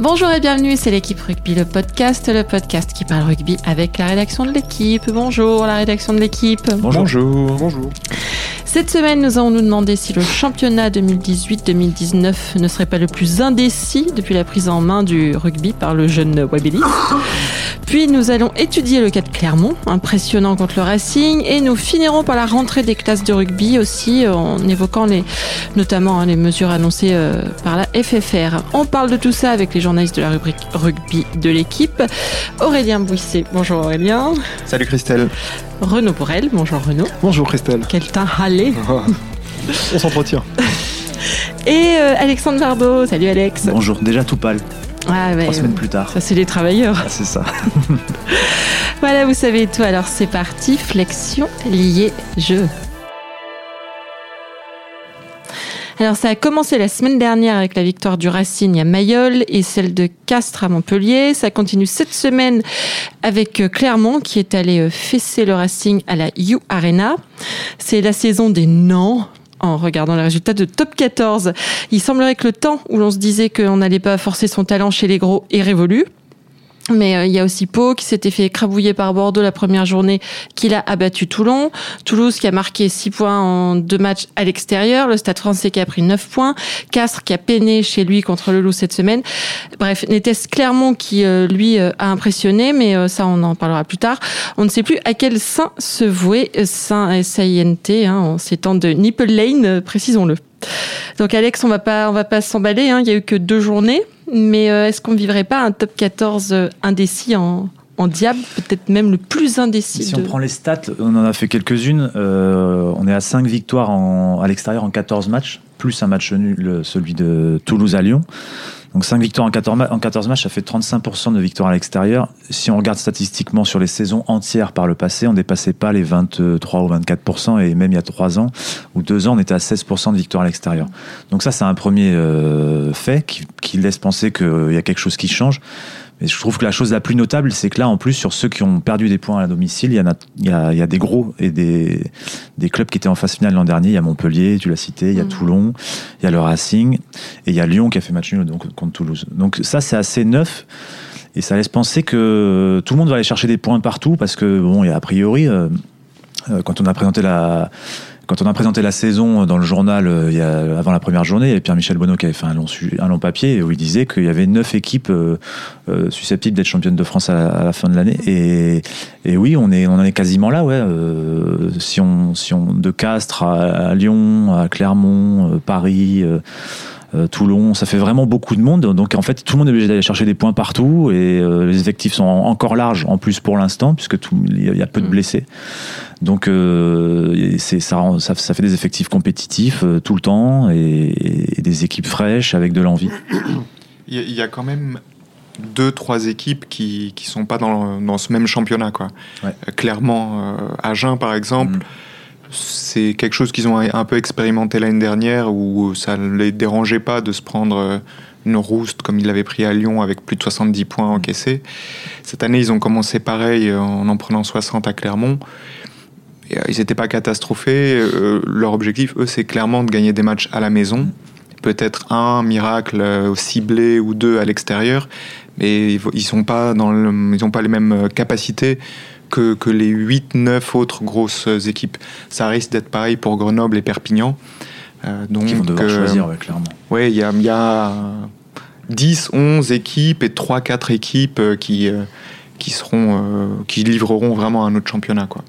Bonjour et bienvenue, c'est l'équipe rugby, le podcast, le podcast qui parle rugby avec la rédaction de l'équipe. Bonjour la rédaction de l'équipe. Bonjour. Bonjour. Cette semaine, nous allons nous demander si le championnat 2018-2019 ne serait pas le plus indécis depuis la prise en main du rugby par le jeune Wabelli. Puis nous allons étudier le cas de Clermont, impressionnant contre le Racing, et nous finirons par la rentrée des classes de rugby aussi, en évoquant les, notamment hein, les mesures annoncées euh, par la FFR. On parle de tout ça avec les journalistes de la rubrique rugby de l'équipe. Aurélien Bouisset, bonjour Aurélien. Salut Christelle. Renaud Borel, bonjour Renaud. Bonjour Christelle. Quel teint râlé. On s'entretient. Et euh, Alexandre Bardot, salut Alex. Bonjour, déjà tout pâle. Ah, Trois semaines plus tard. Ça, c'est les travailleurs. Ah, c'est ça. voilà, vous savez tout. Alors, c'est parti. Flexion, lié, jeu. Alors ça a commencé la semaine dernière avec la victoire du Racing à Mayol et celle de Castres à Montpellier. Ça continue cette semaine avec Clermont qui est allé fesser le Racing à la U Arena. C'est la saison des non en regardant les résultats de top 14. Il semblerait que le temps où l'on se disait qu'on n'allait pas forcer son talent chez les gros est révolu. Mais euh, il y a aussi Pau qui s'était fait écrabouiller par Bordeaux la première journée, qu'il a abattu Toulon. Toulouse qui a marqué 6 points en deux matchs à l'extérieur. Le Stade français qui a pris 9 points. Castres qui a peiné chez lui contre le Loup cette semaine. Bref, n'était-ce Clermont qui, euh, lui, euh, a impressionné, mais ça, on en parlera plus tard. On ne sait plus à quel saint se vouer, saint S-A-I-N-T, hein, en ces temps de Nipple Lane, précisons-le. Donc Alex, on va pas, on va pas s'emballer. Hein. Il y a eu que deux journées, mais euh, est-ce qu'on ne vivrait pas un top 14 euh, indécis en, en diable, peut-être même le plus indécis. Si on prend les stats, on en a fait quelques-unes. Euh, on est à 5 victoires en, à l'extérieur en 14 matchs, plus un match nul, celui de Toulouse à Lyon. Donc 5 victoires en 14, en 14 matchs, ça fait 35% de victoires à l'extérieur. Si on regarde statistiquement sur les saisons entières par le passé, on dépassait pas les 23 ou 24%, et même il y a 3 ans ou 2 ans, on était à 16% de victoires à l'extérieur. Donc ça, c'est un premier euh, fait qui, qui laisse penser qu'il y a quelque chose qui change. Mais je trouve que la chose la plus notable, c'est que là, en plus, sur ceux qui ont perdu des points à domicile, il y, en a, il y, a, il y a des gros et des, des clubs qui étaient en phase finale l'an dernier. Il y a Montpellier, tu l'as cité, il y a mmh. Toulon, il y a le Racing, et il y a Lyon qui a fait match nul donc, contre Toulouse. Donc ça, c'est assez neuf. Et ça laisse penser que tout le monde va aller chercher des points partout parce que, bon, il y a a priori, euh, euh quand on a présenté la, quand on a présenté la saison dans le journal euh, il y a, avant la première journée, il y avait Pierre-Michel Bonneau qui avait fait un long, un long papier où il disait qu'il y avait neuf équipes euh, euh, susceptibles d'être championnes de France à la, fin de l'année. Et, et, oui, on, est, on en est quasiment là. Ouais. si, on, si on de Castres à, Lyon, à Clermont, Paris. Euh, Toulon, ça fait vraiment beaucoup de monde. Donc en fait, tout le monde est obligé d'aller chercher des points partout et les effectifs sont encore larges en plus pour l'instant puisque il y a peu de mm. blessés. Donc euh, c'est ça, ça, ça, fait des effectifs compétitifs euh, tout le temps et, des équipes fraîches avec de l'envie. Il y, a quand même deux trois équipes qui qui sont pas dans, dans ce même championnat quoi. Ouais. Euh, clairement, Agen par exemple. Mm. C'est quelque chose qu'ils ont un peu expérimenté l'année dernière où ça ne les dérangeait pas de se prendre une rouste comme ils l'avaient pris à Lyon avec plus de 70 points encaissés. Cette année, ils ont commencé pareil en en prenant 60 à Clermont. Euh, ils n'étaient pas catastrophés. Euh, leur objectif, eux, c'est clairement de gagner des matchs à la maison. Peut-être un miracle euh, ciblé ou deux à l'extérieur, mais ils n'ont pas, pas les mêmes capacités que, que les 8-9 autres grosses équipes. Ça risque d'être pareil pour Grenoble et Perpignan. donc, Qui vont devoir choisir, clairement. Oui, il y a, y a 10, 11 équipes et 3-4 équipes qui, qui, seront, qui livreront vraiment un autre championnat. Quoi.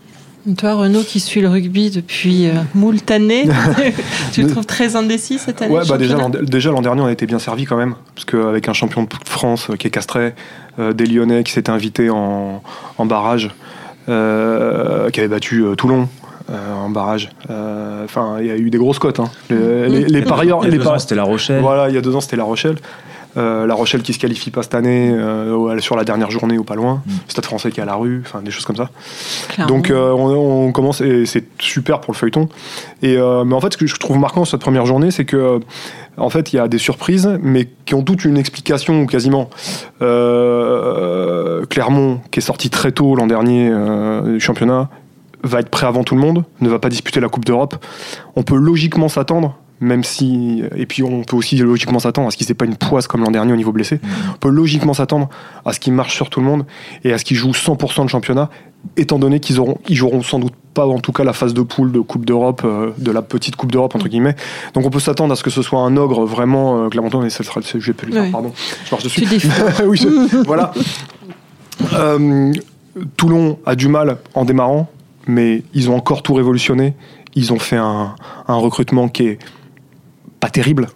Toi, Renaud, qui suit le rugby depuis euh, moult années, tu le trouves très indécis cette année Ouais, bah déjà, l'an dernier, on a été bien servi quand même, parce qu'avec un champion de France euh, qui est castré, euh, des Lyonnais qui s'étaient invités en, barrage, euh, qui avait battu Toulon. en barrage. Enfin, il y a eu des grosses cotes. Hein. Les, les, parieurs. Il y a deux ans, c'était La Rochelle. Voilà, il y a deux ans, c'était La Rochelle. Euh, la Rochelle qui se qualifie pas cette année euh, sur la dernière journée ou pas loin. Mm. Stade français qui est à la rue, enfin des choses comme ça. Donc euh, on, commence et c'est super pour le feuilleton. Et mais en fait, ce que je trouve marquant cette première journée, c'est que en fait, il y a des surprises, mais qui ont toute une explication quasiment. Clermont, qui est sorti très tôt l'an dernier du championnat, va être prêt avant tout le monde, ne va pas disputer la Coupe d'Europe. On peut logiquement s'attendre même si. Et puis on peut aussi logiquement s'attendre à ce qu'il n'y ait pas une poisse comme l'an dernier au niveau blessé. On peut logiquement s'attendre à ce qu'il marche sur tout le monde et à ce qu'il joue 100% de championnat, étant donné qu'ils auront, ils joueront sans doute pas en tout cas la phase de poule de Coupe d'Europe, euh, de la petite Coupe d'Europe entre guillemets. Donc on peut s'attendre à ce que ce soit un ogre vraiment euh, et ça sera le sujet plus tard, pardon. Je marche dessus. oui, voilà. Euh, Toulon a du mal en démarrant, mais ils ont encore tout révolutionné. Ils ont fait un, un recrutement qui est pas terrible.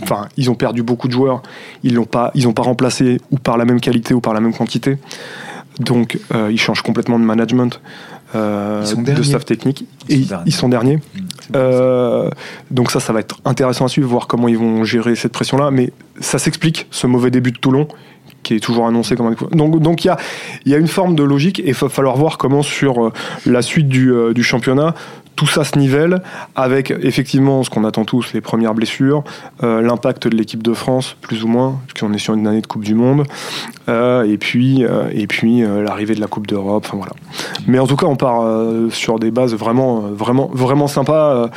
Enfin, ils ont perdu beaucoup de joueurs. Ils n'ont pas, ils ont pas remplacé ou par la même qualité ou par la même quantité. Donc, euh, ils changent complètement de management, euh, de staff technique. Ils et sont ils sont derniers. Mmh. Euh, donc ça, ça va être intéressant à suivre, voir comment ils vont gérer cette pression-là. Mais ça s'explique, ce mauvais début de Toulon qui est toujours annoncé comme un... Donc donc il y a, y a une forme de logique et il va falloir voir comment sur la suite du, du championnat tout ça se nivelle avec effectivement ce qu'on attend tous, les premières blessures, euh, l'impact de l'équipe de France, plus ou moins, puisqu'on est sur une année de Coupe du Monde, euh, et puis, euh, et puis l'arrivée de la Coupe d'Europe. Enfin, voilà. Mais en tout cas, on part sur des bases vraiment, vraiment, vraiment sympas.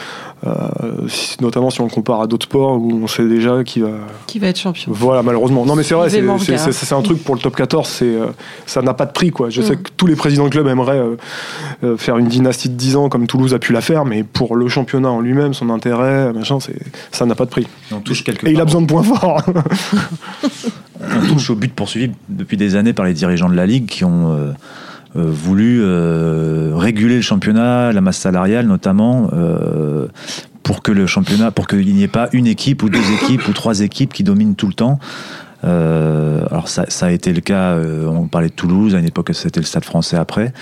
Notamment si on le compare à d'autres sports où on sait déjà qui va qui va être champion. Voilà, malheureusement. Non, mais c'est vrai, c'est un truc pour le top 14, c'est ça n'a pas de prix quoi. Je sais mm. que tous les présidents de club aimeraient faire une dynastie de 10 ans comme Toulouse a pu la faire, mais pour le championnat en lui-même, son intérêt, machin, ça n'a pas de prix. On touche quelque Et il a besoin de points forts. on touche au but poursuivi depuis des années par les dirigeants de la Ligue qui ont euh, euh, voulu euh, réguler le championnat, la masse salariale notamment, pour que le championnat, pour qu'il n'y ait pas une équipe ou deux équipes ou trois équipes qui dominent tout le temps. alors ça, ça, a été le cas, on parlait de Toulouse, à une époque c'était le Stade français après.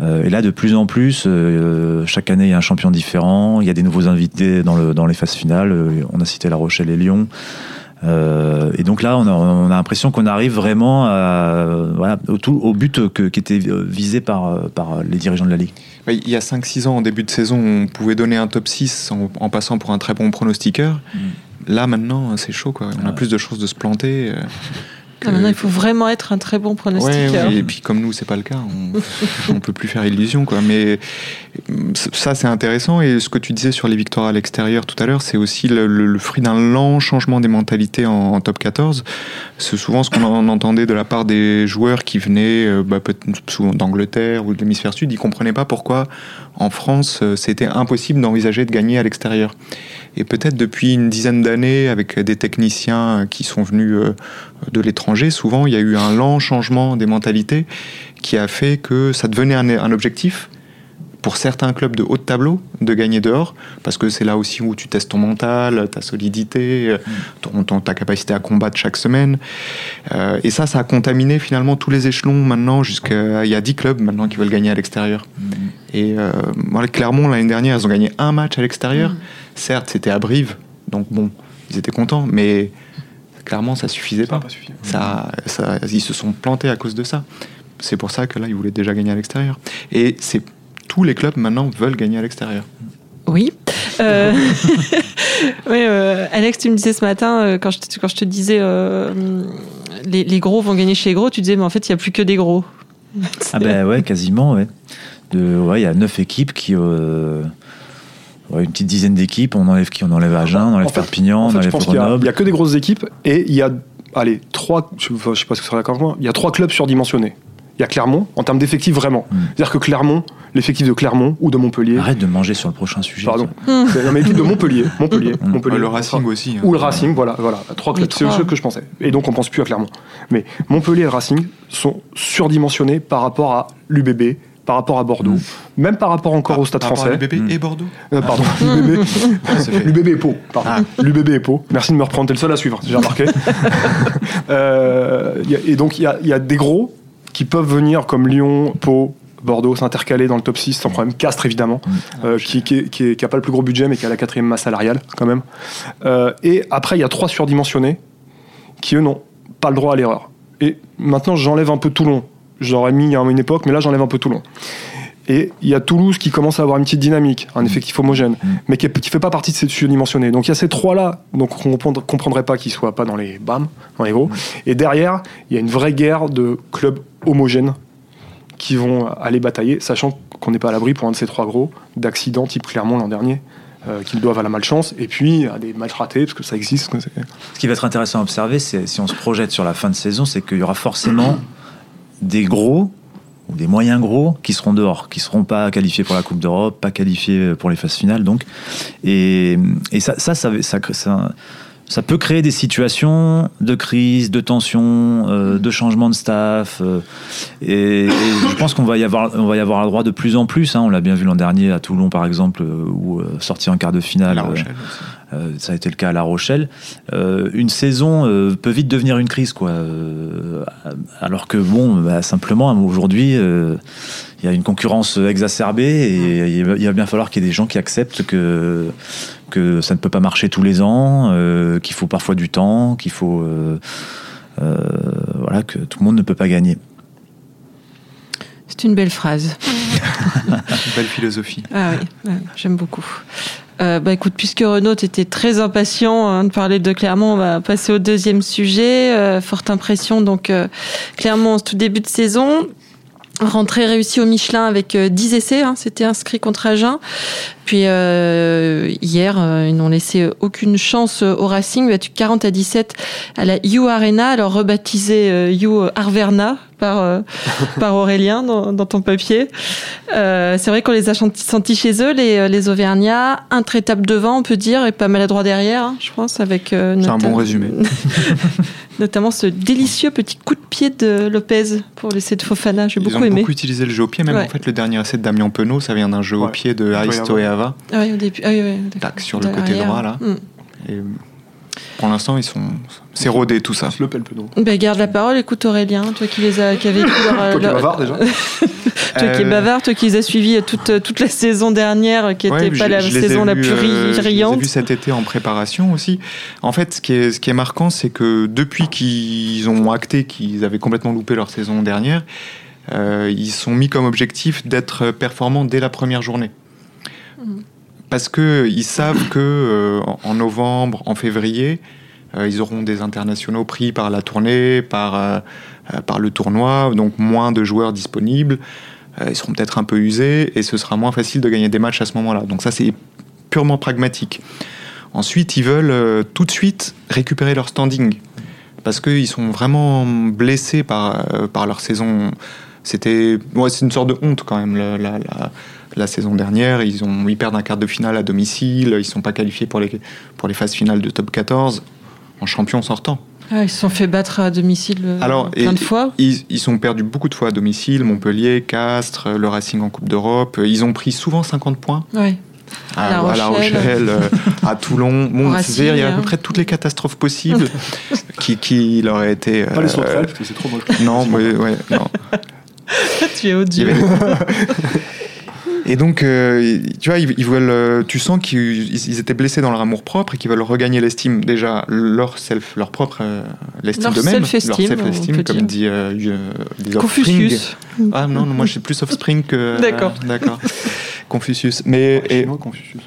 Euh, et là, de plus en plus, euh, chaque année, il y a un champion différent. Il y a des nouveaux invités dans, le, dans les phases finales. Euh, on a cité La Rochelle et Lyon. Et donc là, on a, on a l'impression qu'on arrive vraiment à, voilà, au, tout, au but que, qui était visé par, par les dirigeants de la Ligue. Il y a 5-6 ans, en début de saison, on pouvait donner un top 6 en, passant pour un très bon pronostiqueur. Mm. Là, maintenant, c'est chaud. Quoi. On a plus de chances de se planter. Ah, maintenant, il faut vraiment être un très bon pronostiqueur. et puis comme nous, c'est pas le cas, on, ne peut plus faire illusion, quoi. Mais ça, c'est intéressant. Et ce que tu disais sur les victoires à l'extérieur tout à l'heure, c'est aussi le, fruit d'un lent changement des mentalités en, top 14. C'est souvent ce qu'on entendait de la part des joueurs qui venaient euh, bah, souvent d'Angleterre ou de l'hémisphère sud. Ils comprenaient pas pourquoi en France, euh, c'était impossible d'envisager de gagner à l'extérieur. Et peut-être depuis une dizaine d'années, avec des techniciens qui sont venus euh, de l'étranger, souvent il y a eu un lent changement des mentalités qui a fait que ça devenait un, objectif pour certains clubs de haut de tableau de gagner dehors, parce que c'est là aussi où tu testes ton mental, ta solidité, ta capacité à combattre chaque semaine. Euh, et ça, ça a contaminé finalement tous les échelons maintenant, jusqu'à il y a 10 clubs maintenant qui veulent gagner à l'extérieur. Mm. Et euh, Clermont, l'année dernière, ils ont gagné un match à l'extérieur. Mm. Certes, c'était à Brive, donc bon, ils étaient contents, mais clairement, ça suffisait pas. Ça, ça, ils se sont plantés à cause de ça. C'est pour ça que là, ils voulaient déjà gagner à l'extérieur. Et c'est tous les clubs maintenant veulent gagner à l'extérieur. Oui. Euh, euh, Alex, tu me disais ce matin, euh, quand, je te, quand je te disais les, gros vont gagner chez les gros, tu disais, mais en fait, il n'y a plus que des gros. Ah ben ouais, quasiment, ouais. Il y a neuf équipes qui une petite dizaine d'équipes. On enlève qui? On enlève Agen, on enlève Perpignan, on enlève Grenoble. Il n'y a, que des grosses équipes et il y a, allez, trois, je ne sais pas ce que ça d'accord avec moi, il y a trois clubs surdimensionnés. Il y a Clermont, en termes d'effectifs vraiment. Hmm. C'est-à-dire que Clermont, l'effectif de Clermont ou de Montpellier. Arrête de manger sur le prochain sujet. Pardon. C'est l'équipe de Montpellier. Montpellier, hmm. Montpellier. le Racing aussi. Hein. Ou le Racing, voilà. voilà. Trois clubs, c'est ce que je pensais. Et donc on pense plus à Clermont. Mais Montpellier et le Racing sont surdimensionnés par rapport à l'UBB, par rapport à Bordeaux, mm. même par rapport encore au Stade par français. L'UBB mm. et Bordeaux euh, Pardon, l'UBB, l'UBB et Pau. Pardon, ah. l'UBB et Pau. Merci de me reprendre, t'es le seul à suivre, j'ai remarqué. euh, et donc il y, y, a des gros qui peuvent venir comme Lyon, Pau, Bordeaux s'intercaler dans le top 6 sans problème. Castres, évidemment, mm. euh, qui, qui, qui, qui, a pas le plus gros budget, mais qui a la quatrième masse salariale, quand même. Euh, et après, il y a trois surdimensionnés qui, eux, n'ont pas le droit à l'erreur. Et maintenant, j'enlève un peu Toulon j'aurais mis à une époque, mais là j'enlève un peu Toulon. Et il y a Toulouse qui commence à avoir une petite dynamique, un effectif homogène, mm. mais qui ne fait pas partie de cette surdimensionnée. Donc il y a ces trois-là, donc on ne comprendrait pas qu'ils ne soient pas dans les BAM, dans les gros. Mm. Et derrière, il y a une vraie guerre de clubs homogènes qui vont aller batailler, sachant qu'on n'est pas à l'abri pour un de ces trois gros d'accidents type Clermont l'an dernier. qu'ils doivent à la malchance, et puis à des matchs ratés, parce que ça existe. Ce qui va être intéressant à observer, c'est si on se projette sur la fin de saison, c'est qu'il y aura forcément des gros ou des moyens gros qui seront dehors, qui seront pas qualifiés pour la Coupe d'Europe, pas qualifiés pour les phases finales, donc. Et, et ça, ça, ça, ça, ça ça peut créer des situations de crise, de tension, euh, de changement de staff. Euh, et, je pense qu'on va y avoir, on va y avoir un droit de plus en plus. Hein. On l'a bien vu l'an dernier à Toulon, par exemple, euh, où sorti en quart de finale. La Rochelle ça a été le cas à La Rochelle. une saison peut vite devenir une crise, quoi. alors que bon, bah, simplement aujourd'hui il y a une concurrence exacerbée et il va bien falloir qu'il y ait des gens qui acceptent que, que ça ne peut pas marcher tous les ans, euh, qu'il faut parfois du temps, qu'il faut. Euh, euh, voilà, que tout le monde ne peut pas gagner. C'est une belle phrase. une belle philosophie. Ah oui, j'aime beaucoup. bah écoute, puisque Renaud était très impatient hein, de parler de Clermont, on va passer au deuxième sujet. forte impression, donc Clermont, tout début de saison, Rentrée réussie au Michelin avec 10 euh, essais, hein, c'était inscrit contre Agen. Puis euh, hier, euh, ils n'ont laissé aucune chance au Racing, battu 40 à 17 à la You Arena, alors rebaptisé You Arverna par, par Aurélien dans, dans ton papier. c'est vrai qu'on les a sentis chez eux, les, les Auvergnats, intraitables devant, on peut dire, et pas maladroit derrière, hein, je pense, avec... c'est un bon résumé. notamment ce délicieux petit coup de pied de Lopez pour l'essai de Fofana. J'ai beaucoup aimé. Ils ont beaucoup utilisé le jeu au pied, même en fait le dernier essai de Damien Penaud, ça vient d'un jeu au pied de Aristo et Ava. Ah oui, au début. Ah, oui, Tac, sur le côté droit là. Mm. Et pour l'instant, ils sont. C'est rodé tout ça. le pelle peu bah, garde la parole, écoute Aurélien, toi qui les as, qui vécu leur. toi qui es bavard déjà. toi qui es euh, bavard, toi qui les as suivis toute, toute la saison dernière, qui n'était pas la saison la plus euh, riante. J'ai vu cet été en préparation aussi. En fait, ce qui est, ce qui est marquant, c'est que depuis qu'ils ont acté qu'ils avaient complètement loupé leur saison dernière, euh, ils sont mis comme objectif d'être performants dès la première journée. Parce qu'ils savent que euh, en novembre, en février, euh, ils auront des internationaux pris par la tournée, par, euh, par le tournoi, donc moins de joueurs disponibles. ils seront peut-être un peu usés et ce sera moins facile de gagner des matchs à ce moment-là. Donc ça, c'est purement pragmatique. Ensuite, ils veulent tout de suite récupérer leur standing parce qu'ils sont vraiment blessés par, par leur saison. C'était, ouais, c'est une sorte de honte quand même. Saison dernière. Ils, ont, ils perdent un quart de finale à domicile. Ils ne sont pas qualifiés pour les, pour les phases finales de top 14 en champion sortant. Ah, ils se sont fait battre à domicile euh, Alors, plein de fois. Ils, ils sont perdus beaucoup de fois à domicile, Montpellier, Castres, le Racing en Coupe d'Europe. Ils ont pris souvent 50 points. Oui. À, la Rochelle, euh, à, Toulon. Bon, il y a à peu hein. près toutes les catastrophes possibles qui, qui leur aient été. Pas les euh, parce que c'est trop moche. Non, mais, ouais, non. tu es odieux. Et donc, euh, tu vois, ils, veulent, euh, tu sens qu'ils étaient blessés dans leur amour propre et qu'ils veulent regagner l'estime, déjà leur self, leur propre euh, l'estime d'eux-mêmes, leur self-esteem, comme dit euh, Confucius. Ah non, moi je suis plus offspring que. D'accord. D'accord. Confucius. Mais. et, Confucius.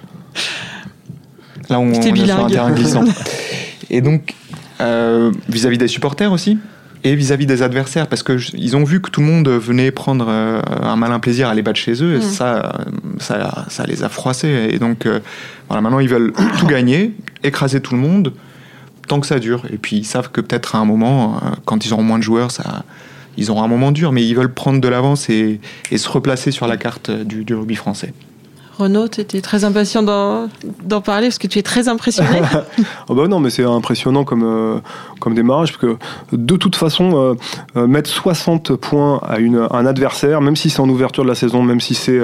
Là, on, on est sur un terrain glissant. et donc, vis-à-vis -vis des supporters aussi, et vis-à-vis des adversaires, parce qu'ils ont vu que tout le monde venait prendre euh, un malin plaisir à les battre chez eux, et mm. ça, ça, ça, les a froissés. Et donc, euh, voilà, maintenant, ils veulent tout gagner, écraser tout le monde, tant que ça dure. Et puis, ils savent que peut-être à un moment, euh, quand ils auront moins de joueurs, ça, ils auront un moment dur, mais ils veulent prendre de l'avance et, et, se replacer sur la carte du, du rugby français. Renaud, tu étais très impatient d'en parler parce que tu es très impressionné. oh bah non, mais c'est impressionnant comme, euh, comme démarrage parce que de toute façon, euh, euh, mettre 60 points à, une, un adversaire, même si c'est en ouverture de la saison, même si c'est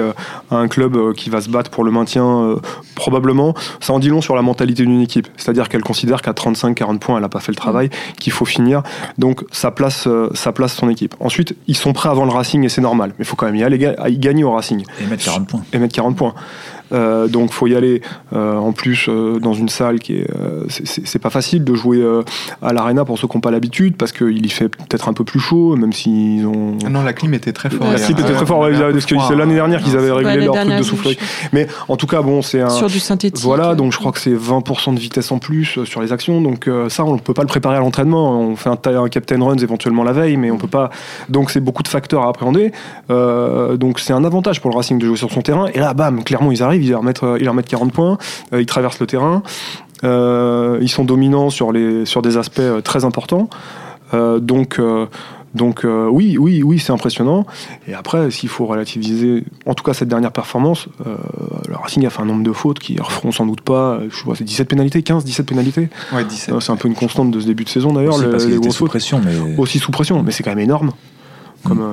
un club qui va se battre pour le maintien, probablement, ça en dit long sur la mentalité d'une équipe. C'est-à-dire qu'elle considère qu'à 35-40 points, elle n'a pas fait le travail, qu'il faut finir. Donc ça place, ça place son équipe. Ensuite, ils sont prêts avant le Racing et c'est normal. Mais il faut quand même y aller, y gagner au Racing. Et mettre 40 points. Et mettre 40 points. Euh, donc faut y aller euh, en plus euh, dans une salle qui est c'est pas facile de jouer à l'arena pour ceux qui n'ont pas l'habitude parce qu'il y fait peut-être un peu plus chaud même s'ils ont ah non la clim était très forte la clim était très forte c'est l'année dernière qu'ils avaient réglé leur truc de souffler mais en tout cas bon c'est un sur du synthétique. voilà donc je crois que c'est 20% de vitesse en plus sur les actions donc ça on peut pas le préparer à l'entraînement. On fait un, un captain runs éventuellement la veille mais on peut pas. Donc c'est beaucoup de facteurs à appréhender. Donc c'est un avantage pour le Racing de jouer sur son terrain. Et là bam clairement ils arrivent arrivent, ils leur mettent, ils leur mettent 40 points, ils traversent le terrain, ils sont dominants sur, les, sur des aspects très importants. donc, donc euh, oui, oui, oui, c'est impressionnant. Et après, s'il faut relativiser, en tout cas cette dernière performance, euh, le Racing a fait un nombre de fautes qui referont sans doute pas, je vois, c'est 17 pénalités, 15, 17 pénalités. Ouais, 17. Euh, c'est un peu une constante de ce début de saison d'ailleurs. Les, sous pression, mais... Aussi sous pression, mais c'est quand même énorme. Comme,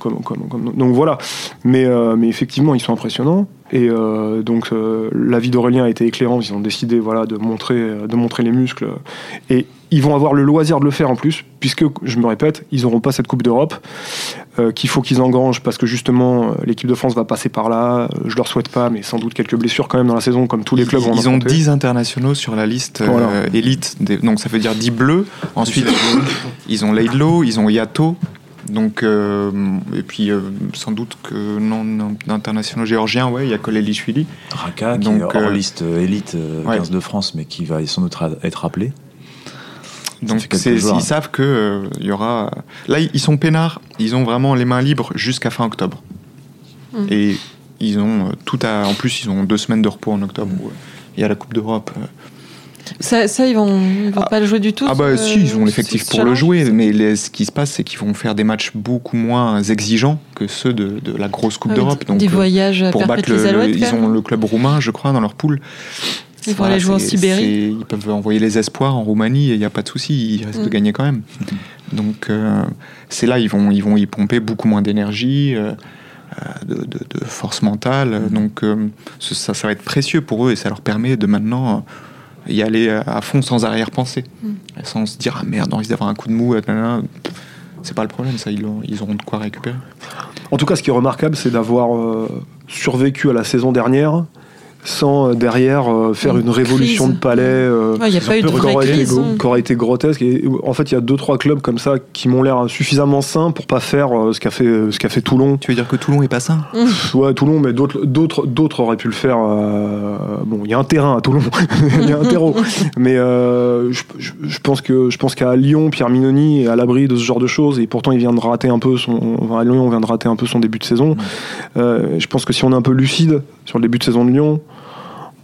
comme, comme, donc voilà. Mais, mais effectivement, ils sont impressionnants. Et donc l'avis d'Aurélien a été éclairant. Ils ont décidé voilà, de, montrer, de montrer les muscles. Et ils vont avoir le loisir de le faire en plus, puisque, je me répète, ils n'auront pas cette Coupe d'Europe, euh, qu'il faut qu'ils engrangent, parce que justement, euh, l'équipe de France va passer par là. Je euh, je leur souhaite pas, mais sans doute quelques blessures quand même dans la saison, comme tous les clubs Ils, ils ont 10 internationaux sur la liste élite, donc ça veut dire 10 bleus. Ensuite, ils ont Leidlo, ils ont Yato, donc, et puis sans doute que non, internationaux géorgiens, ouais, il y a Kolelishvili. Raka, qui est hors liste élite 15 de France, mais qui va sans doute être rappelé. Donc ils savent que euh, il y aura. Là, ils sont peinards. Ils ont vraiment les mains libres jusqu'à fin octobre. Mm. Et ils ont euh, tout à. En plus, ils ont deux semaines de repos en octobre. Où, il y a la Coupe d'Europe. Euh. Ça, ça, ils vont, vont ah. pas le jouer du tout. Ah bah si, ils ont l'effectif pour le jouer, mais ce qui se passe, c'est qu'ils vont faire des matchs beaucoup moins exigeants que ceux de, de la grosse Coupe ah d'Europe. Donc des voyages pour battre le, ils ont le club roumain, je crois, dans leur poule. Ils vont aller jouer en Sibérie. Ils peuvent envoyer les espoirs en Roumanie et il n'y a pas de souci, ils risquent de mm. gagner quand même. Donc euh, c'est là ils vont ils vont y pomper beaucoup moins d'énergie. Euh, euh, de, force mentale. Mm. Donc ça, ça va être précieux pour eux et ça leur permet de maintenant y aller à fond sans arrière-pensée, mm. sans se dire ah merde, on risque d'avoir un coup de mou. C'est pas le problème, ça, ils, ils, auront de quoi récupérer. En tout cas, ce qui est remarquable, c'est d'avoir survécu à la saison dernière sans euh, derrière euh, faire une, révolution de palais euh, y a pas eu de qui, aurait été, qui aurait été grotesque. Et, en fait, il y a deux trois clubs comme ça qui m'ont l'air suffisamment sains pour pas faire ce qu'a fait ce qu'a fait Toulon. Tu veux dire que Toulon est pas sain? Ouais, Toulon, mais d'autres d'autres d'autres auraient pu le faire. bon, il y a un terrain à Toulon, il y a un terreau, mais je, je, pense que je pense qu'à Lyon, Pierre Minoni est à l'abri de ce genre de choses et pourtant il vient de rater un peu son à Lyon, on vient de rater un peu son début de saison. je pense que si on est un peu lucide sur le début de saison de Lyon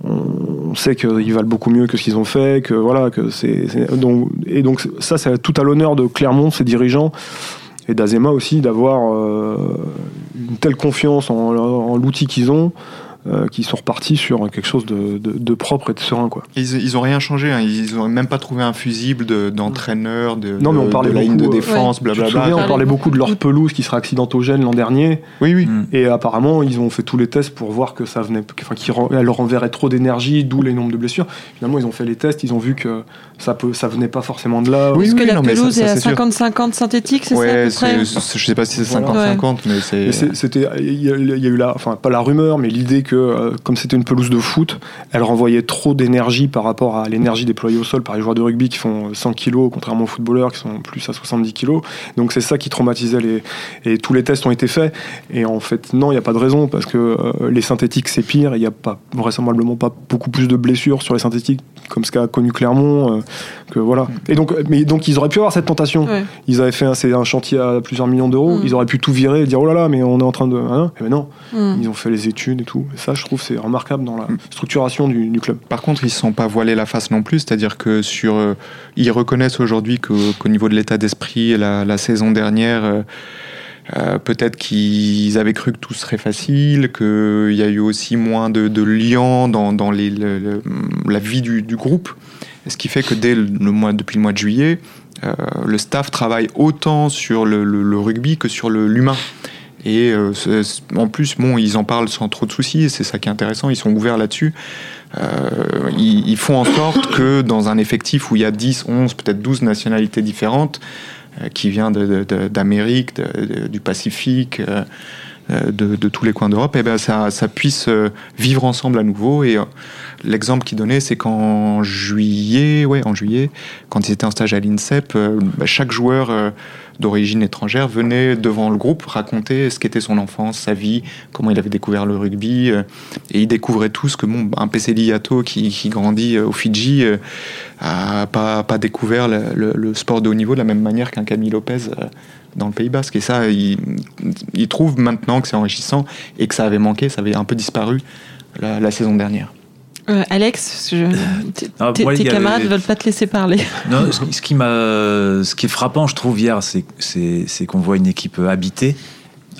on sait qu'ils valent beaucoup mieux que ce qu'ils ont fait, que voilà, que c'est et donc ça c'est tout à l'honneur de Clermont, ses dirigeants et d'Azema aussi d'avoir euh, une telle confiance en l'outil qu'ils ont euh, qui sont repartis sur quelque chose de, propre et de serein. Quoi. Ils, ils ont rien changé, hein. ils n'ont même pas trouvé un fusible d'entraîneur, de, non, mais on parlait de ligne de défense, blablabla. on parlait beaucoup de leur pelouse qui sera accidentogène l'an dernier. Oui, oui. Mm. Et apparemment, ils ont fait tous les tests pour voir que ça venait, enfin, qu'elle leur enverrait trop d'énergie, d'où les nombres de blessures. Finalement, ils ont fait les tests, ils ont vu que ça peut, ça venait pas forcément de là. Oui, Est-ce que la pelouse est, à 50-50 synthétique, c'est ouais, ça Je sais pas si c'est 50-50, mais c'est. C'était, il y, a eu là, enfin pas la rumeur, mais l'idée que euh, comme c'était une pelouse de foot, elle renvoyait trop d'énergie par rapport à l'énergie déployée au sol par les joueurs de rugby qui font 100 kg, contrairement aux footballeurs qui sont plus à 70 kg. Donc c'est ça qui traumatisait les. Et tous les tests ont été faits. Et en fait, non, il n'y a pas de raison parce que euh, les synthétiques c'est pire. Il n'y a pas vraisemblablement pas beaucoup plus de blessures sur les synthétiques comme ce qu'a connu Clermont. Euh, que voilà. Et donc, mais donc ils auraient pu avoir cette tentation. Ils avaient fait un, un, chantier à plusieurs millions d'euros. Mm. Ils auraient pu tout virer et dire oh là là, mais on est en train de. Hein? Et ben non, mm. ils ont fait les études et tout. Ça, je trouve, c'est remarquable dans la mm. structuration du, club. Par contre, ils ne sont pas voilés la face non plus. C'est-à-dire que sur, euh, ils reconnaissent aujourd'hui qu'au niveau de l'état d'esprit, la, la saison dernière. Euh, euh, peut-être qu'ils avaient cru que tout serait facile, qu'il y a eu aussi moins de, de liens dans, dans les, la vie du, du, groupe. Ce qui fait que dès le mois, depuis le mois de juillet, euh, le staff travaille autant sur le, rugby que sur l'humain. Et euh, en plus, bon, ils en parlent sans trop de soucis, et c'est ça qui est intéressant, ils sont ouverts là-dessus. Euh, ils, font en sorte que dans un effectif où il y a 10, 11, peut-être 12 nationalités différentes, euh, qui vient d'Amérique, du Pacifique, de, tous les coins d'Europe, eh ben ça, ça, puisse vivre ensemble à nouveau. Et l'exemple qu'il donnait, c'est qu'en juillet, ouais, en juillet, quand ils étaient en stage à l'INSEP, bah, chaque joueur d'origine étrangère venait devant le groupe raconter ce qu'était son enfance, sa vie, comment il avait découvert le rugby. Euh, et ils découvraient tous que bon, un PC Yato qui, grandit euh, au Fidji n'a euh, pas, pas découvert le, sport de haut niveau de la même manière qu'un Camille Lopez dans le Pays Basque. Et ça, ils, trouvent maintenant que c'est enrichissant et que ça avait manqué, ça avait un peu disparu la, saison dernière. Alex, ah, tes, camarades ne veulent pas te laisser parler. Non, ce, qui ce qui est frappant, je trouve, hier, c'est qu'on voit une équipe habitée,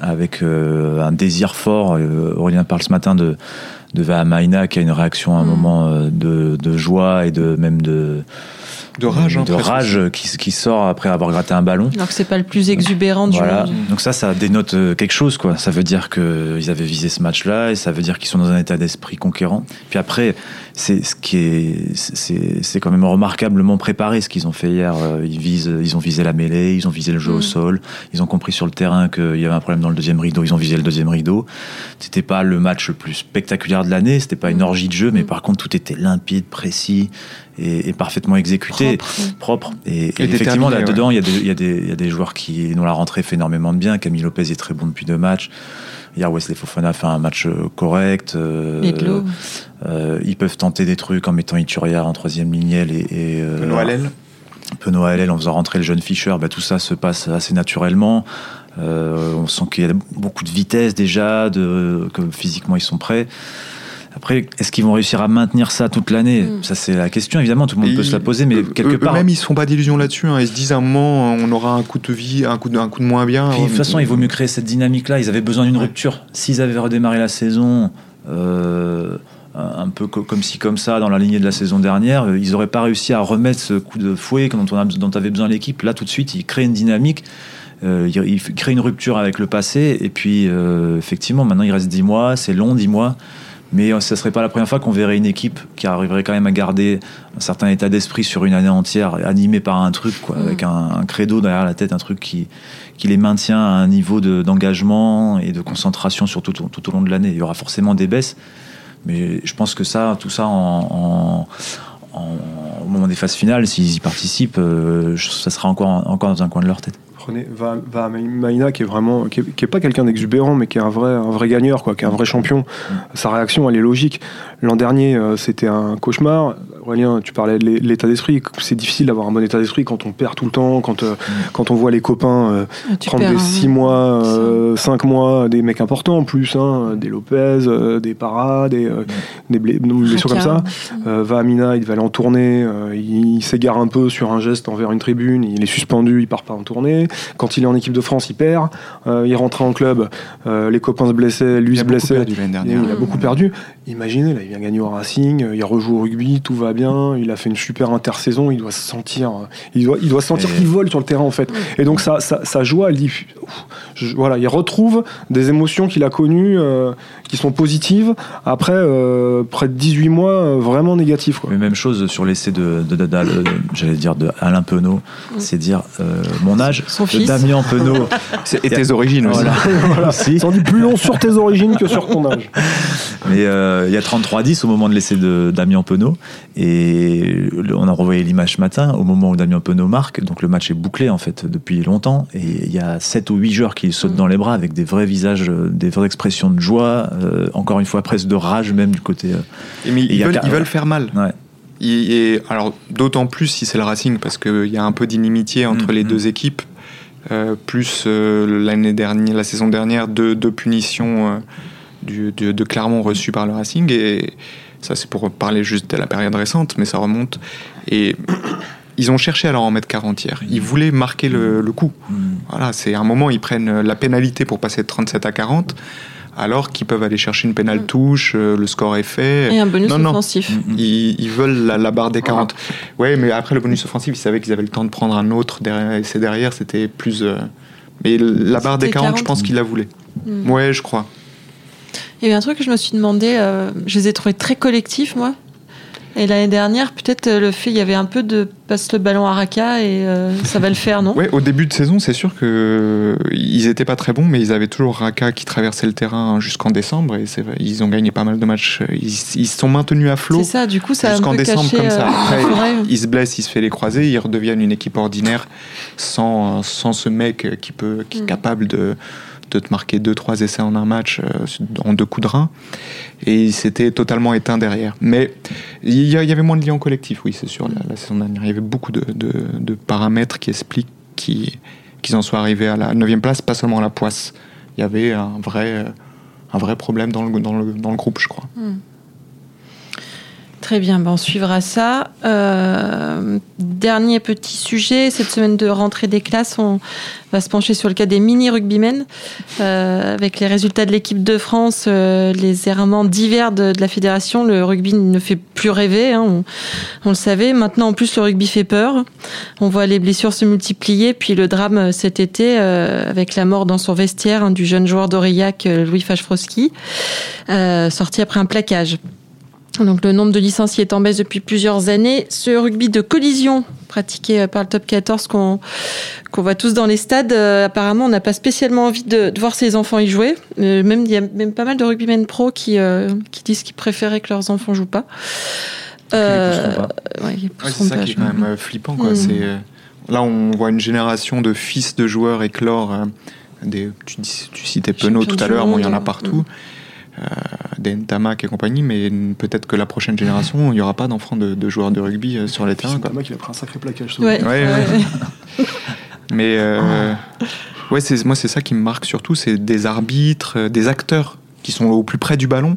avec un désir fort. Aurélien parle ce matin de, de Vahamaina qui a une réaction à un mm. moment de, de, joie et de même de de rage, de rage qui, qui, sort après avoir gratté un ballon. Alors que c'est pas le plus exubérant du voilà. monde. Donc ça, ça dénote euh, quelque chose, quoi. Ça veut dire qu'ils avaient visé ce match-là et ça veut dire qu'ils sont dans un état d'esprit conquérant. Puis après, c'est ce qui est, c'est quand même remarquablement préparé ce qu'ils ont fait hier. Euh, ils visent, ils ont visé la mêlée, ils ont visé le jeu au mm. sol, ils ont compris sur le terrain qu'il y avait un problème dans le deuxième rideau, ils ont visé le deuxième rideau. C'était pas le match le plus spectaculaire de l'année, c'était pas une orgie de jeu, mais mm. par contre tout était limpide, précis et, parfaitement exécuté, propre. Et, effectivement, là-dedans, il y, y, a des joueurs qui, dont la rentrée fait énormément de bien. Camille Lopez est très bon depuis deux matchs. Hier, Wesley Fofana fait un match euh, correct. Euh, euh, ils peuvent tenter des trucs en mettant Ituria en troisième lignelle et. et euh, Noël. Noël en faisant rentrer le jeune Fischer, bah, tout ça se passe assez naturellement. On sent qu'il y a beaucoup de vitesse déjà, de, que physiquement ils sont prêts. Après, est-ce qu'ils vont réussir à maintenir ça toute l'année mm. Ça, c'est la question. Évidemment, tout le monde peut se la poser, mais quelque part. Eux-mêmes, ils se font pas d'illusions là-dessus. Hein. Ils se disent à un moment, on aura un coup de vie, un coup de, un coup de moins bien. de toute façon, il vaut mieux créer cette dynamique-là. Ils avaient besoin d'une rupture. S'ils avaient redémarré la saison. Euh, un peu comme ci comme ça dans la lignée de la saison dernière, euh, ils n'auraient pas réussi à remettre ce coup de fouet dont, on a, dont avait besoin l'équipe. Là, tout de suite, ils créent une dynamique. Euh, ils créent une rupture avec le passé. Et puis, effectivement, maintenant, il reste 10 mois. C'est long, 10 mois. Mais euh, ce ne serait pas la première fois qu'on verrait une équipe qui arriverait quand même à garder un certain état d'esprit sur une année entière, animée par un truc, quoi, mm. avec un, credo derrière la tête, un truc qui, qui les maintient à un niveau d'engagement et de concentration sur tout, tout, au long de l'année. Il y aura forcément des baisses, mais je pense que ça, tout ça en, au moment des phases finales, s'ils y participent, euh, ça sera encore, encore dans un coin de leur tête prenez Va, Va Maïna qui est vraiment qui est, pas quelqu'un d'exubérant mais qui est un vrai un vrai gagneur quoi qui est un vrai champion. Sa réaction elle est logique. L'an dernier euh, c'était un cauchemar. Aurélien tu parlais de l'état d'esprit. C'est difficile d'avoir un bon état d'esprit quand on perd tout le temps quand euh, quand on voit les copains euh, ah, prendre des 6 mois 5 mois des mecs importants en plus hein, des Lopez des Parra des, des blessures comme ça. Va Amina il devait aller en tournée il s'égare un peu sur un geste envers une tribune il est suspendu il part pas en tournée quand il est en équipe de France, il perd. Euh, il rentrait en club, euh, les copains se blessaient, lui se blessait. Il a beaucoup perdu. Imaginez, là, il vient gagner au Racing, il rejoue au rugby, tout va bien. Il a fait une super intersaison. Il doit se sentir, il doit, il doit sentir qu'il vole sur le terrain en fait. Et donc sa, sa, joie, elle dit, voilà, il retrouve des émotions qu'il a connues, euh, qui sont positives après près de 18 mois vraiment négatifs. Mais même chose sur l'essai de, de, j'allais dire de Alain Penaud, c'est dire mon âge, Damien Penaud. Et tes origines aussi. Voilà. voilà. dit plus long sur tes origines que sur ton âge. Mais euh, il y a 33-10 au moment de l'essai de Damien Penaud. Et on a revoyé l'image ce matin, au moment où Damien Penaud marque. Donc le match est bouclé en fait depuis longtemps. Et il y a 7 ou 8 joueurs qui sautent dans les bras avec des vrais visages, euh, des vraies expressions de joie. Euh, encore une fois, presque de rage même du côté. Et mais ils, veulent, ils, veulent, faire mal. Ouais. Et, alors d'autant plus si c'est le Racing parce qu'il y a un peu d'inimitié entre mm, les mm. deux équipes euh, plus euh, l'année dernière, la saison dernière, deux, punitions euh, du, de, Clermont reçues par le Racing. Et ça, c'est pour parler juste de la période récente, mais ça remonte. Et ils ont cherché à leur en mettre 40 hier. Ils voulaient marquer le, le coup. Mm. Voilà, c'est un moment, ils prennent la pénalité pour passer de 37 à 40 alors qu'ils peuvent aller chercher une pénale mm. touche, euh, le score est fait. Et un bonus offensif. Mm, mm. Ils, veulent la, barre des 40. Ouais, mais après le bonus offensif, ils savaient qu'ils avaient le temps de prendre un autre derrière, et c'est derrière, c'était plus. Euh, mais la barre des 40, je pense qu'ils la voulaient. Ouais, je crois. Il y avait un truc que je me suis demandé, euh, je les ai trouvés très collectifs, moi. Et l'année dernière, peut-être euh, le fait, il y avait un peu de passe le ballon à Raka et euh, ça va le faire, non? Oui, au début de saison, c'est sûr que ils étaient pas très bons, mais ils avaient toujours Raka qui traversait le terrain jusqu'en décembre et ils ont gagné pas mal de matchs. Ils se sont maintenus à flot. C'est ça, du coup, ça jusqu'en décembre comme ça. Euh, Après, ils se blessent, ils se fait les croiser, ils redeviennent une équipe ordinaire sans, sans ce mec qui peut, qui est mm. capable de de te marquer 2-3 essais en un match euh, en deux coups de rein. Et c'était totalement éteint derrière. Mais il y, avait moins de liens collectifs, oui, c'est sûr, la, saison dernière. Il y avait beaucoup de, paramètres qui expliquent qu'ils en soient arrivés à la 9 place, pas seulement à la poisse. Il y avait un vrai, un vrai problème dans le, dans le, dans le groupe, je crois. Hmm. Très bien, ben on suivra ça. Euh, dernier petit sujet, cette semaine de rentrée des classes, on va se pencher sur le cas des mini rugbymen, euh, avec les résultats de l'équipe de France, euh, les errements divers de, la fédération. Le rugby ne fait plus rêver, hein, on, le savait. Maintenant, en plus, le rugby fait peur. On voit les blessures se multiplier, puis le drame cet été avec la mort dans son vestiaire hein, du jeune joueur d'Aurillac, Louis Fachfroski, sorti après un plaquage. Donc le nombre de licenciés est en baisse depuis plusieurs années. Ce rugby de collision pratiqué euh, par le top 14 qu'on qu'on voit tous dans les stades, euh, apparemment on n'a pas spécialement envie de, voir ses enfants y jouer. Euh, même il y a même pas mal de rugbymen pro qui qui disent qu'ils préféraient que leurs enfants jouent pas. Euh, c'est ça qui est quand même flippant. Quoi. Mm. là, on voit une génération de fils de joueurs éclore. des, tu, tu citais Penaud tout à l'heure, bon, il y en a partout. Mm euh, des Ntamak et compagnie, mais peut-être que la prochaine génération, il n'y aura pas d'enfants de, joueurs de rugby euh, sur les terrains. Ntamak, il a pris un sacré plaquage. Ouais, mais euh, ouais, c'est, moi, c'est ça qui me marque surtout, c'est des arbitres, euh, des acteurs qui sont au plus près du ballon,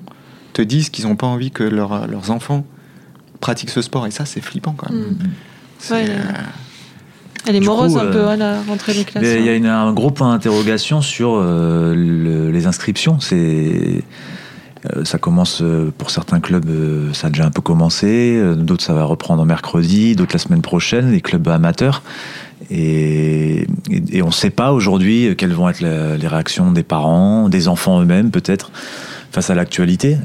te disent qu'ils n'ont pas envie que leurs enfants pratiquent ce sport. Et ça, c'est flippant quand même. Mm. C'est, elle est morose un peu à la rentrée des classes. Il y a un gros point d'interrogation sur les inscriptions. C'est ça commence euh, pour certains clubs, euh, ça a déjà un peu commencé. D'autres, ça va reprendre mercredi. D'autres, la semaine prochaine. Les clubs amateurs. Et, on ne sait pas aujourd'hui quelles vont être les réactions des parents, des enfants eux-mêmes, peut-être, face à l'actualité.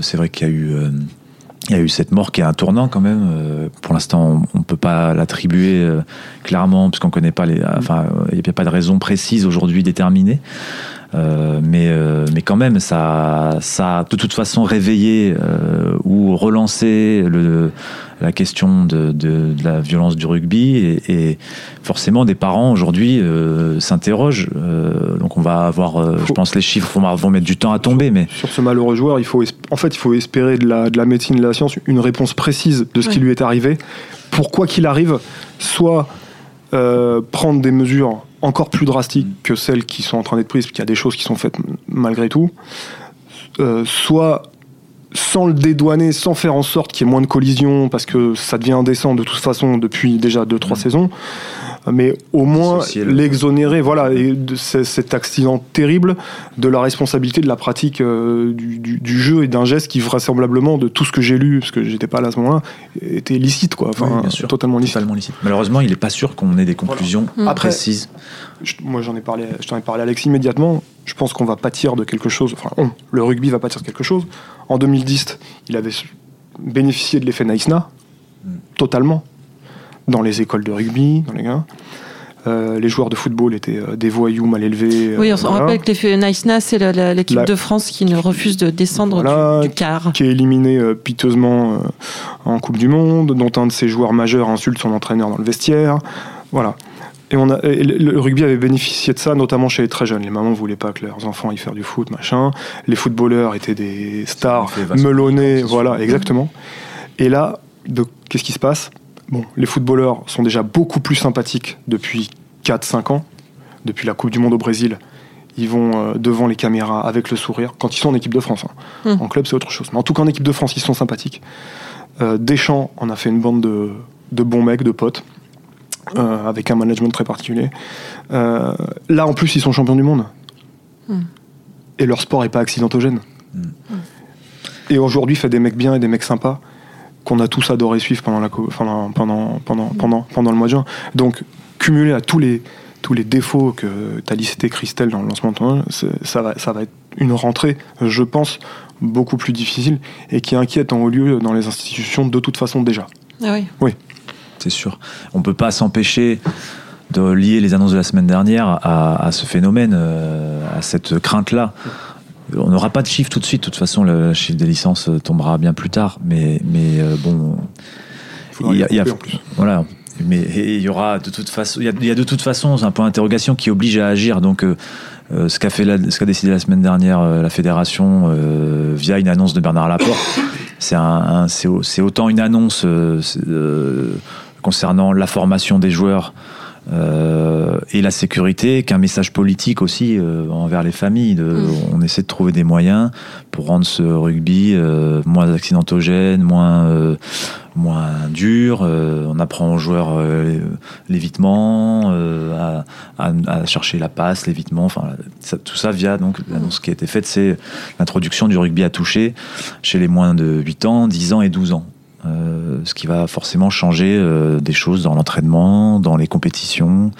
c'est vrai qu'il y a eu. il y a eu cette mort qui est un tournant quand même. Pour l'instant, on ne peut pas l'attribuer clairement puisqu'on connaît pas les. Enfin, il n'y a pas de raison précise aujourd'hui déterminée. Euh, mais, euh, mais quand même, ça, ça a de toute façon réveillé euh, ou relancé le, la question de, de, de, la violence du rugby. Et, et forcément, des parents aujourd'hui s'interrogent. donc on va avoir, je pense, les chiffres vont, vont, mettre du temps à tomber. Mais... Sur ce malheureux joueur, il faut, en fait, il faut espérer de la, de la médecine et de la science une réponse précise de ce qui lui est arrivé. Pour quoi qu'il arrive, soit prendre des mesures encore plus drastiques que celles qui sont en train d'être prises, parce qu'il y a des choses qui sont faites malgré tout, euh, soit sans le dédouaner, sans faire en sorte qu'il y ait moins de collisions, parce que ça devient indécent de toute façon depuis déjà 2-3 mmh. saisons, mais au moins l'exonérer voilà, de cet accident terrible de la responsabilité de la pratique euh, du, jeu et d'un geste qui vraisemblablement, de tout ce que j'ai lu, parce que j'étais pas là à ce moment-là, était licite, quoi. Enfin, totalement licite. Malheureusement, il n'est pas sûr qu'on ait des conclusions précises. moi, j'en ai parlé, je t'en ai parlé, Alex, immédiatement. Je pense qu'on va pâtir de quelque chose. Enfin, le rugby va pâtir de quelque chose. En 2010, il avait bénéficié de l'effet Naïsna, mm. totalement dans les écoles de rugby, dans les gars. Euh, les joueurs de football étaient euh, des voyous mal élevés. Oui, on se rappelle que les Nice c'est l'équipe de France qui ne refuse de descendre du, quart. Qui est éliminé euh, piteusement en Coupe du Monde, dont un de ses joueurs majeurs insulte son entraîneur dans le vestiaire. Voilà. Et, on a, le rugby avait bénéficié de ça, notamment chez les très jeunes. Les mamans ne voulaient pas que leurs enfants y fassent du foot, machin. Les footballeurs étaient des stars melonnés, voilà, exactement. Et là, qu'est-ce qui se passe? Bon, les footballeurs sont déjà beaucoup plus sympathiques depuis 4-5 ans. Depuis la Coupe du Monde au Brésil, ils vont euh, devant les caméras avec le sourire. Quand ils sont en équipe de France. Hein. Hmm. En club, c'est autre chose. Mais en tout cas, en équipe de France, ils sont sympathiques. Euh, Deschamps en a fait une bande de, bons mecs, de potes, euh, avec un management très particulier. là, en plus, ils sont champions du monde. Hmm. Et leur sport n'est pas accidentogène. Hmm. Et aujourd'hui, fait des mecs bien et des mecs sympas qu'on a tous adoré suivre pendant, la, pendant, pendant, pendant, pendant, pendant le mois de juin. Donc, cumulé à tous les, tous les défauts que tu as listé, Christelle, dans le lancement de ton ça va, ça va être une rentrée, je pense, beaucoup plus difficile et qui inquiète en haut lieu dans les institutions de toute façon déjà. Ah oui. Oui. C'est sûr. On ne peut pas s'empêcher de lier les annonces de la semaine dernière à, à ce phénomène, euh, à cette crainte-là. On n'aura pas de chiffre tout de suite. De toute façon, le chiffre des licences euh, tombera bien plus tard. Mais, mais euh, bon, il y a, voilà. Mais il y aura de toute façon, il y a, de toute façon un point d'interrogation qui oblige à agir. Donc, euh, ce qu'a fait, ce qu'a décidé la semaine dernière la fédération via une annonce de Bernard Laporte, c'est un, c'est autant une annonce concernant la formation des joueurs Euh, et la sécurité, qu'un message politique aussi euh, envers les familles. De, mm. On essaie de trouver des moyens pour rendre ce rugby euh, moins accidentogène, moins, moins dur. on apprend aux joueurs l'évitement, à, à, chercher la passe, l'évitement. Enfin, tout ça via donc l'annonce qui a été faite, c'est l'introduction du rugby à toucher chez les moins de 8 ans, 10 ans et 12 ans. Euh, ce qui va forcément changer euh, des choses dans l'entraînement, dans les compétitions.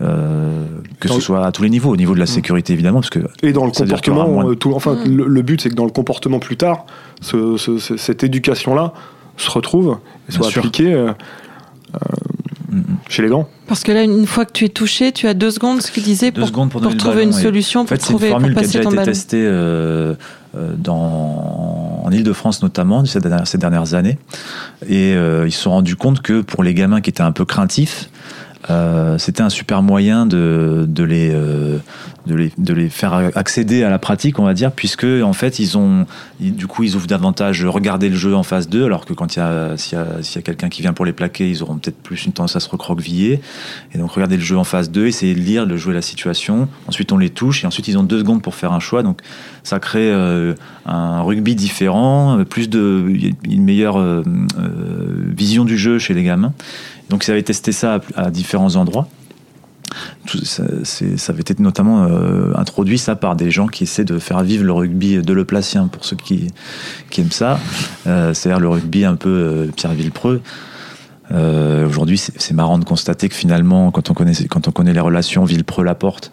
Euh, que ce soit à tous les niveaux, au niveau de la mm. sécurité évidemment, parce que et dans le comportement, tout, enfin mm. le, but c'est que dans le comportement plus tard, cette éducation-là se retrouve et soit appliquée mm, chez les grands. Parce que là, une fois que tu es touché, tu as deux secondes, ce qu'il disait, pour, pour, trouver une solution, pour trouver, une formule qui a déjà été testée euh, dans, en Ile-de-France notamment ces dernières, ces dernières années. Et euh, ils se sont rendus compte que pour les gamins qui étaient un peu craintifs, euh, c'était un super moyen de, de, les, euh, de, les, de, les, faire accéder à la pratique, on va dire, puisque en fait, ils ont, du coup, ils ouvrent davantage regarder le jeu en phase 2, alors que quand il y a, s'il y a, a quelqu'un qui vient pour les plaquer, ils auront peut-être plus une tendance à se recroqueviller. Et donc, regarder le jeu en phase 2, essayer de lire, de jouer la situation. Ensuite, on les touche, et ensuite, ils ont deux secondes pour faire un choix. Donc, ça crée euh, un rugby différent, plus de, une meilleure vision du jeu chez les gamins. Donc ils avaient testé ça à, différents endroits. Ça, avait été notamment euh, introduit ça par des gens qui essaient de faire vivre le rugby de Le Placien pour ceux qui, qui aiment ça, euh, c'est-à-dire le rugby un peu euh, Pierre Villepreux. Euh, Aujourd'hui, c'est marrant de constater que finalement, quand on connaît, quand on connaît les relations Villepreux-Laporte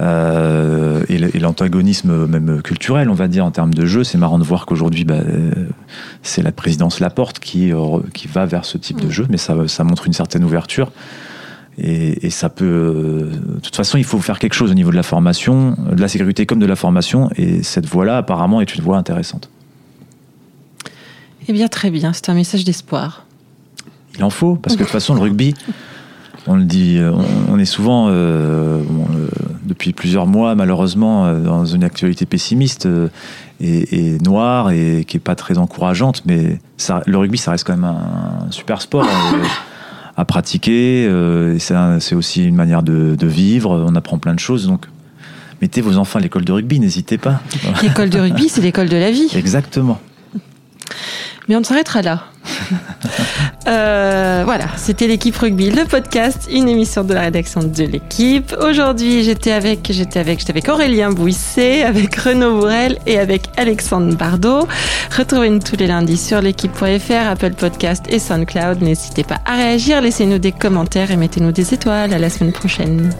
euh, et l'antagonisme même culturel, on va dire en termes de jeu, c'est marrant de voir qu'aujourd'hui, bah, c'est la présidence Laporte qui qui va vers ce type de jeu, mais ça, ça montre une certaine ouverture. Et, et, ça peut. De toute façon, il faut faire quelque chose au niveau de la formation, de la sécurité comme de la formation, et cette voie-là, apparemment, est une voie intéressante. Eh bien, très bien. C'est un message d'espoir il en faut, parce que de toute façon, le rugby, on le dit, euh, on, est souvent, euh, euh, depuis plusieurs mois, malheureusement, dans une actualité pessimiste et, noire et qui est pas très encourageante, mais ça, le rugby, ça reste quand même un, super sport. à pratiquer, c'est aussi une manière de, de, vivre, on apprend plein de choses, donc mettez vos enfants à l'école de rugby, n'hésitez pas. L'école de rugby, c'est l'école de la vie. Exactement. Mais on s'arrêtera là. Euh, voilà, c'était l'équipe rugby, le podcast, une émission de la rédaction de l'équipe. Aujourd'hui, j'étais avec, j'étais avec, j'étais avec Aurélien Bouisset, avec Renaud Bourrel et avec Alexandre Bardot. Retrouvez-nous tous les lundis sur l'équipe.fr, Apple Podcast et SoundCloud. N'hésitez pas à réagir, laissez-nous des commentaires et mettez-nous des étoiles. À la semaine prochaine.